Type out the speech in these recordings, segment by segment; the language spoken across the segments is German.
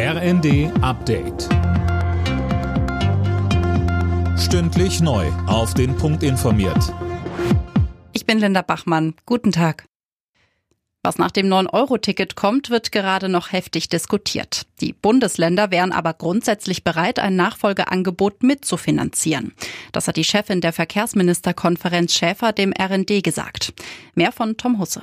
RND Update. Stündlich neu. Auf den Punkt informiert. Ich bin Linda Bachmann. Guten Tag. Was nach dem 9-Euro-Ticket kommt, wird gerade noch heftig diskutiert. Die Bundesländer wären aber grundsätzlich bereit, ein Nachfolgeangebot mitzufinanzieren. Das hat die Chefin der Verkehrsministerkonferenz Schäfer dem RND gesagt. Mehr von Tom Husse.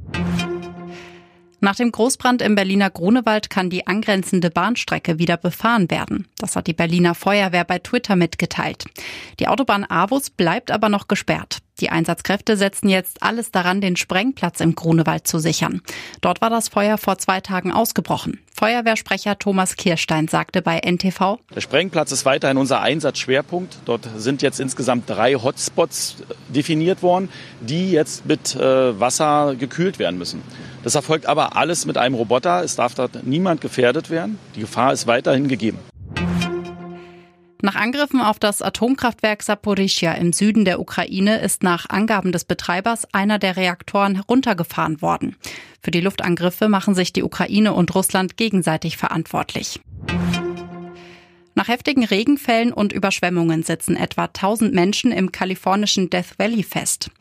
Nach dem Großbrand im Berliner Grunewald kann die angrenzende Bahnstrecke wieder befahren werden. Das hat die Berliner Feuerwehr bei Twitter mitgeteilt. Die Autobahn Avus bleibt aber noch gesperrt. Die Einsatzkräfte setzen jetzt alles daran, den Sprengplatz im Grunewald zu sichern. Dort war das Feuer vor zwei Tagen ausgebrochen. Feuerwehrsprecher Thomas Kirstein sagte bei NTV. Der Sprengplatz ist weiterhin unser Einsatzschwerpunkt. Dort sind jetzt insgesamt drei Hotspots definiert worden, die jetzt mit äh, Wasser gekühlt werden müssen. Das erfolgt aber alles mit einem Roboter. Es darf dort niemand gefährdet werden. Die Gefahr ist weiterhin gegeben. Nach Angriffen auf das Atomkraftwerk Saporischia im Süden der Ukraine ist nach Angaben des Betreibers einer der Reaktoren heruntergefahren worden. Für die Luftangriffe machen sich die Ukraine und Russland gegenseitig verantwortlich. Nach heftigen Regenfällen und Überschwemmungen sitzen etwa 1000 Menschen im kalifornischen Death Valley fest.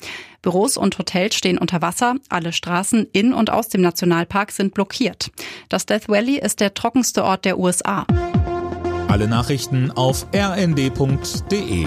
Büros und Hotels stehen unter Wasser, alle Straßen in und aus dem Nationalpark sind blockiert. Das Death Valley ist der trockenste Ort der USA. Alle Nachrichten auf rnd.de